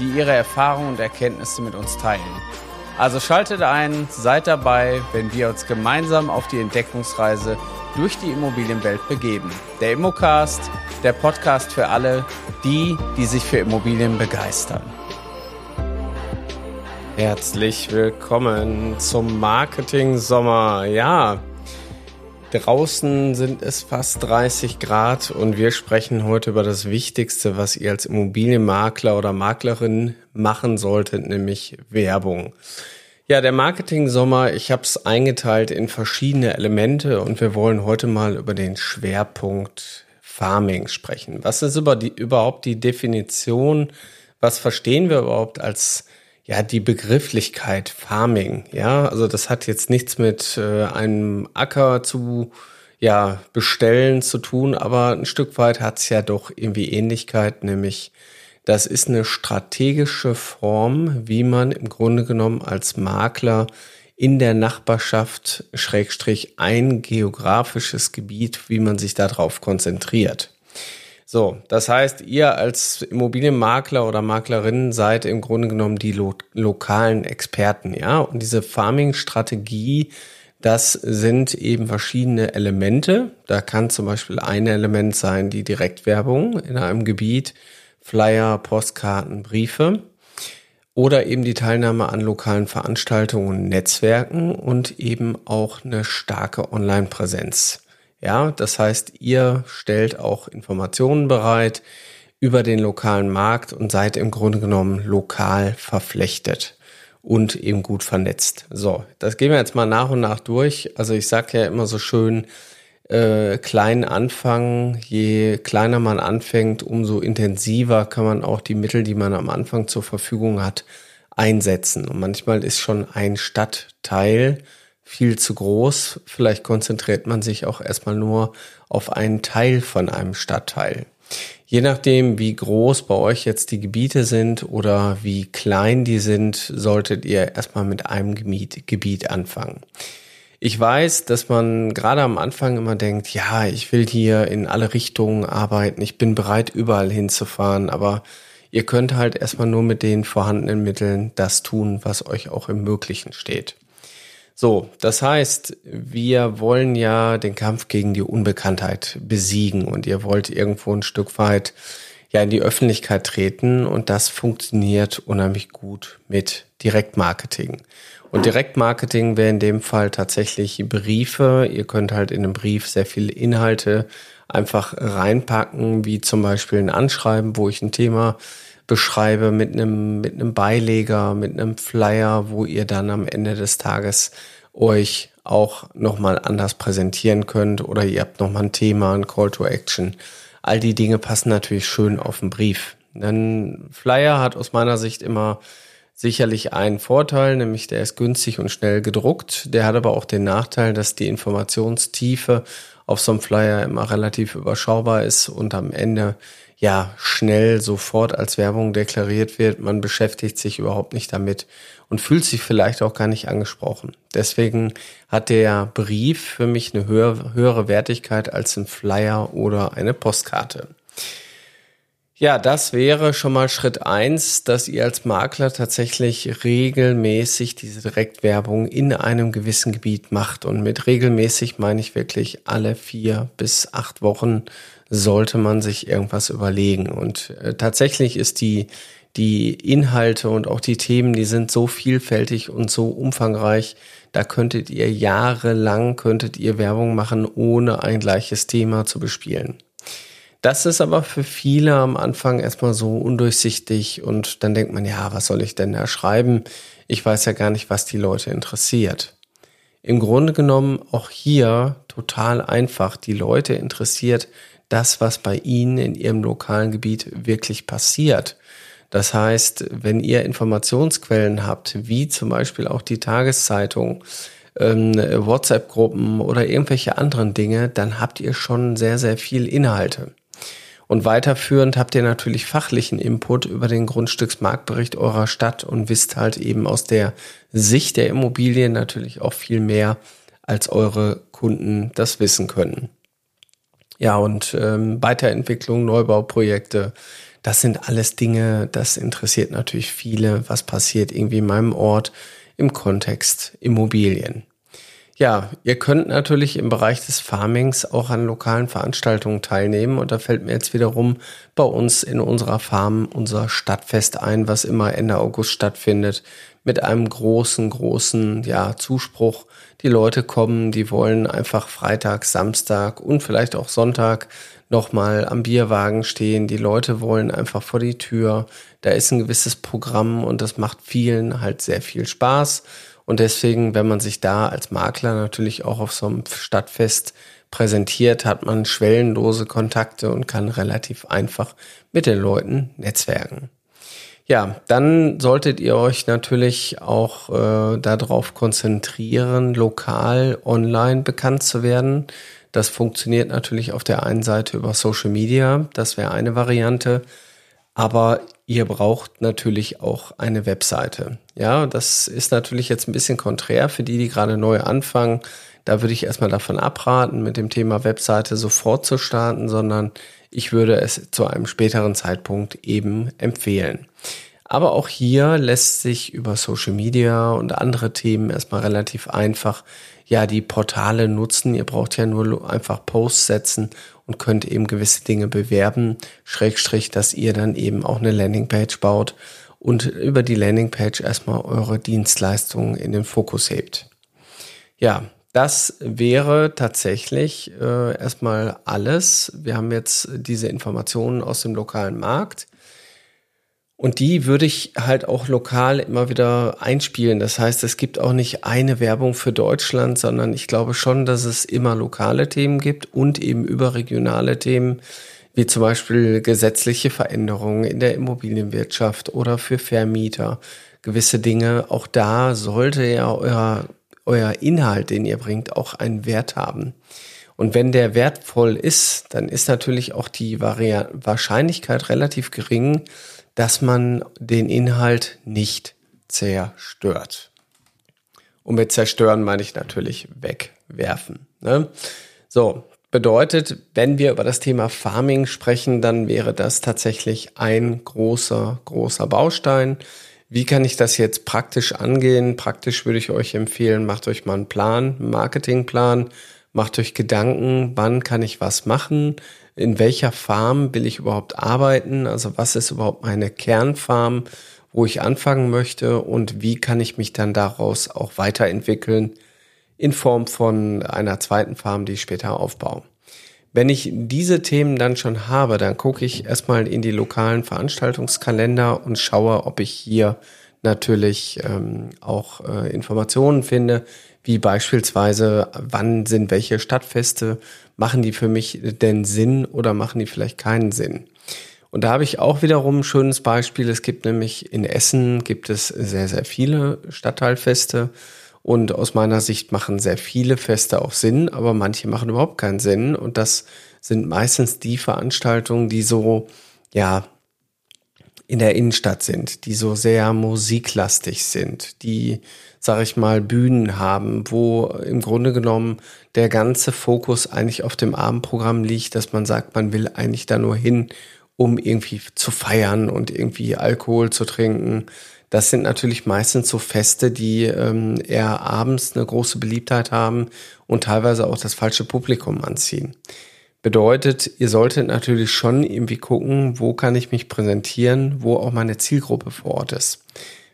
die ihre Erfahrungen und Erkenntnisse mit uns teilen. Also schaltet ein, seid dabei, wenn wir uns gemeinsam auf die Entdeckungsreise durch die Immobilienwelt begeben. Der Immocast, der Podcast für alle, die, die sich für Immobilien begeistern. Herzlich willkommen zum Marketing Sommer. Ja, Draußen sind es fast 30 Grad und wir sprechen heute über das Wichtigste, was ihr als Immobilienmakler oder Maklerin machen solltet, nämlich Werbung. Ja, der Marketing-Sommer, ich habe es eingeteilt in verschiedene Elemente und wir wollen heute mal über den Schwerpunkt Farming sprechen. Was ist über die, überhaupt die Definition? Was verstehen wir überhaupt als ja, die Begrifflichkeit Farming, ja, also das hat jetzt nichts mit äh, einem Acker zu ja, bestellen zu tun, aber ein Stück weit hat es ja doch irgendwie Ähnlichkeit, nämlich das ist eine strategische Form, wie man im Grunde genommen als Makler in der Nachbarschaft, Schrägstrich, ein geografisches Gebiet, wie man sich darauf konzentriert. So, das heißt, ihr als Immobilienmakler oder Maklerin seid im Grunde genommen die lo lokalen Experten, ja. Und diese Farming-Strategie, das sind eben verschiedene Elemente. Da kann zum Beispiel ein Element sein, die Direktwerbung in einem Gebiet, Flyer, Postkarten, Briefe oder eben die Teilnahme an lokalen Veranstaltungen Netzwerken und eben auch eine starke Online-Präsenz. Ja, das heißt, ihr stellt auch Informationen bereit über den lokalen Markt und seid im Grunde genommen lokal verflechtet und eben gut vernetzt. So, das gehen wir jetzt mal nach und nach durch. Also ich sage ja immer so schön, äh, klein anfangen. Je kleiner man anfängt, umso intensiver kann man auch die Mittel, die man am Anfang zur Verfügung hat, einsetzen. Und manchmal ist schon ein Stadtteil viel zu groß. Vielleicht konzentriert man sich auch erstmal nur auf einen Teil von einem Stadtteil. Je nachdem, wie groß bei euch jetzt die Gebiete sind oder wie klein die sind, solltet ihr erstmal mit einem Gebiet, anfangen. Ich weiß, dass man gerade am Anfang immer denkt, ja, ich will hier in alle Richtungen arbeiten, ich bin bereit, überall hinzufahren, aber ihr könnt halt erstmal nur mit den vorhandenen Mitteln das tun, was euch auch im Möglichen steht. So, das heißt, wir wollen ja den Kampf gegen die Unbekanntheit besiegen und ihr wollt irgendwo ein Stück weit ja in die Öffentlichkeit treten und das funktioniert unheimlich gut mit Direktmarketing. Und Direktmarketing wäre in dem Fall tatsächlich Briefe. Ihr könnt halt in einem Brief sehr viele Inhalte einfach reinpacken, wie zum Beispiel ein Anschreiben, wo ich ein Thema beschreibe mit einem, mit einem Beileger, mit einem Flyer, wo ihr dann am Ende des Tages euch auch nochmal anders präsentieren könnt oder ihr habt nochmal ein Thema, ein Call to Action. All die Dinge passen natürlich schön auf den Brief. Ein Flyer hat aus meiner Sicht immer sicherlich einen Vorteil, nämlich der ist günstig und schnell gedruckt. Der hat aber auch den Nachteil, dass die Informationstiefe auf so einem Flyer immer relativ überschaubar ist und am Ende ja schnell sofort als Werbung deklariert wird. Man beschäftigt sich überhaupt nicht damit und fühlt sich vielleicht auch gar nicht angesprochen. Deswegen hat der Brief für mich eine höhere, Wertigkeit als ein Flyer oder eine Postkarte. Ja, das wäre schon mal Schritt eins, dass ihr als Makler tatsächlich regelmäßig diese Direktwerbung in einem gewissen Gebiet macht. Und mit regelmäßig meine ich wirklich alle vier bis acht Wochen sollte man sich irgendwas überlegen. Und äh, tatsächlich ist die, die Inhalte und auch die Themen, die sind so vielfältig und so umfangreich. Da könntet ihr jahrelang, könntet ihr Werbung machen, ohne ein gleiches Thema zu bespielen. Das ist aber für viele am Anfang erstmal so undurchsichtig und dann denkt man, ja, was soll ich denn da schreiben? Ich weiß ja gar nicht, was die Leute interessiert. Im Grunde genommen auch hier total einfach. Die Leute interessiert das, was bei ihnen in ihrem lokalen Gebiet wirklich passiert. Das heißt, wenn ihr Informationsquellen habt, wie zum Beispiel auch die Tageszeitung, ähm, WhatsApp-Gruppen oder irgendwelche anderen Dinge, dann habt ihr schon sehr, sehr viel Inhalte. Und weiterführend habt ihr natürlich fachlichen Input über den Grundstücksmarktbericht eurer Stadt und wisst halt eben aus der Sicht der Immobilien natürlich auch viel mehr, als eure Kunden das wissen können. Ja, und ähm, Weiterentwicklung, Neubauprojekte, das sind alles Dinge, das interessiert natürlich viele, was passiert irgendwie in meinem Ort im Kontext Immobilien. Ja, ihr könnt natürlich im Bereich des Farmings auch an lokalen Veranstaltungen teilnehmen und da fällt mir jetzt wiederum bei uns in unserer Farm unser Stadtfest ein, was immer Ende August stattfindet, mit einem großen, großen, ja, Zuspruch. Die Leute kommen, die wollen einfach Freitag, Samstag und vielleicht auch Sonntag nochmal am Bierwagen stehen. Die Leute wollen einfach vor die Tür. Da ist ein gewisses Programm und das macht vielen halt sehr viel Spaß. Und deswegen, wenn man sich da als Makler natürlich auch auf so einem Stadtfest präsentiert, hat man schwellenlose Kontakte und kann relativ einfach mit den Leuten netzwerken. Ja, dann solltet ihr euch natürlich auch äh, darauf konzentrieren, lokal online bekannt zu werden. Das funktioniert natürlich auf der einen Seite über Social Media, das wäre eine Variante. Aber ihr braucht natürlich auch eine Webseite. Ja, das ist natürlich jetzt ein bisschen konträr für die, die gerade neu anfangen. Da würde ich erstmal davon abraten, mit dem Thema Webseite sofort zu starten, sondern ich würde es zu einem späteren Zeitpunkt eben empfehlen. Aber auch hier lässt sich über Social Media und andere Themen erstmal relativ einfach ja die Portale nutzen. Ihr braucht ja nur einfach Posts setzen und könnt eben gewisse Dinge bewerben, Schrägstrich, dass ihr dann eben auch eine Landingpage baut und über die Landingpage erstmal eure Dienstleistungen in den Fokus hebt. Ja, das wäre tatsächlich äh, erstmal alles. Wir haben jetzt diese Informationen aus dem lokalen Markt. Und die würde ich halt auch lokal immer wieder einspielen. Das heißt, es gibt auch nicht eine Werbung für Deutschland, sondern ich glaube schon, dass es immer lokale Themen gibt und eben überregionale Themen, wie zum Beispiel gesetzliche Veränderungen in der Immobilienwirtschaft oder für Vermieter. Gewisse Dinge, auch da sollte ja euer, euer Inhalt, den ihr bringt, auch einen Wert haben. Und wenn der wertvoll ist, dann ist natürlich auch die Vari Wahrscheinlichkeit relativ gering, dass man den Inhalt nicht zerstört. Und mit zerstören meine ich natürlich wegwerfen. Ne? So, bedeutet, wenn wir über das Thema Farming sprechen, dann wäre das tatsächlich ein großer, großer Baustein. Wie kann ich das jetzt praktisch angehen? Praktisch würde ich euch empfehlen, macht euch mal einen Plan, einen Marketingplan, macht euch Gedanken, wann kann ich was machen, in welcher Farm will ich überhaupt arbeiten, also was ist überhaupt meine Kernfarm, wo ich anfangen möchte? Und wie kann ich mich dann daraus auch weiterentwickeln in Form von einer zweiten Farm, die ich später aufbaue. Wenn ich diese Themen dann schon habe, dann gucke ich erstmal in die lokalen Veranstaltungskalender und schaue, ob ich hier natürlich ähm, auch äh, Informationen finde, wie beispielsweise, wann sind welche Stadtfeste, machen die für mich denn Sinn oder machen die vielleicht keinen Sinn? Und da habe ich auch wiederum ein schönes Beispiel. Es gibt nämlich in Essen gibt es sehr, sehr viele Stadtteilfeste. Und aus meiner Sicht machen sehr viele Feste auch Sinn, aber manche machen überhaupt keinen Sinn. Und das sind meistens die Veranstaltungen, die so, ja, in der Innenstadt sind, die so sehr musiklastig sind, die, sag ich mal, Bühnen haben, wo im Grunde genommen der ganze Fokus eigentlich auf dem Abendprogramm liegt, dass man sagt, man will eigentlich da nur hin, um irgendwie zu feiern und irgendwie Alkohol zu trinken. Das sind natürlich meistens so Feste, die ähm, eher abends eine große Beliebtheit haben und teilweise auch das falsche Publikum anziehen. Bedeutet, ihr solltet natürlich schon irgendwie gucken, wo kann ich mich präsentieren, wo auch meine Zielgruppe vor Ort ist.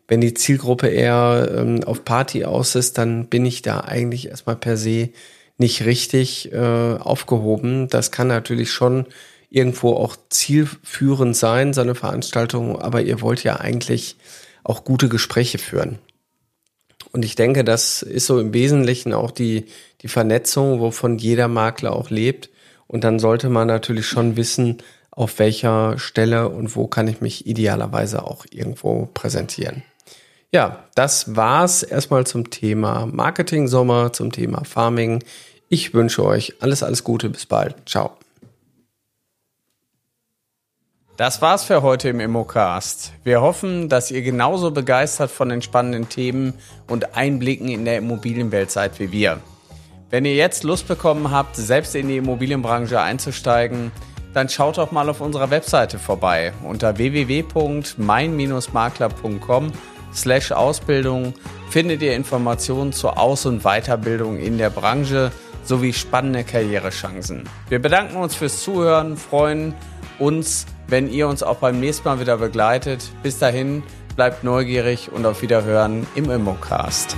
Wenn die Zielgruppe eher ähm, auf Party aus ist, dann bin ich da eigentlich erstmal per se nicht richtig äh, aufgehoben. Das kann natürlich schon irgendwo auch zielführend sein, so eine Veranstaltung, aber ihr wollt ja eigentlich auch gute Gespräche führen. Und ich denke, das ist so im Wesentlichen auch die, die Vernetzung, wovon jeder Makler auch lebt und dann sollte man natürlich schon wissen, auf welcher Stelle und wo kann ich mich idealerweise auch irgendwo präsentieren. Ja, das war's erstmal zum Thema Marketing Sommer, zum Thema Farming. Ich wünsche euch alles, alles Gute. Bis bald. Ciao. Das war's für heute im Immocast. Wir hoffen, dass ihr genauso begeistert von den spannenden Themen und Einblicken in der Immobilienwelt seid wie wir. Wenn ihr jetzt Lust bekommen habt, selbst in die Immobilienbranche einzusteigen, dann schaut doch mal auf unserer Webseite vorbei unter www.mein-makler.com slash Ausbildung findet ihr Informationen zur Aus- und Weiterbildung in der Branche sowie spannende Karrierechancen. Wir bedanken uns fürs Zuhören, freuen uns, wenn ihr uns auch beim nächsten Mal wieder begleitet. Bis dahin, bleibt neugierig und auf Wiederhören im Immocast.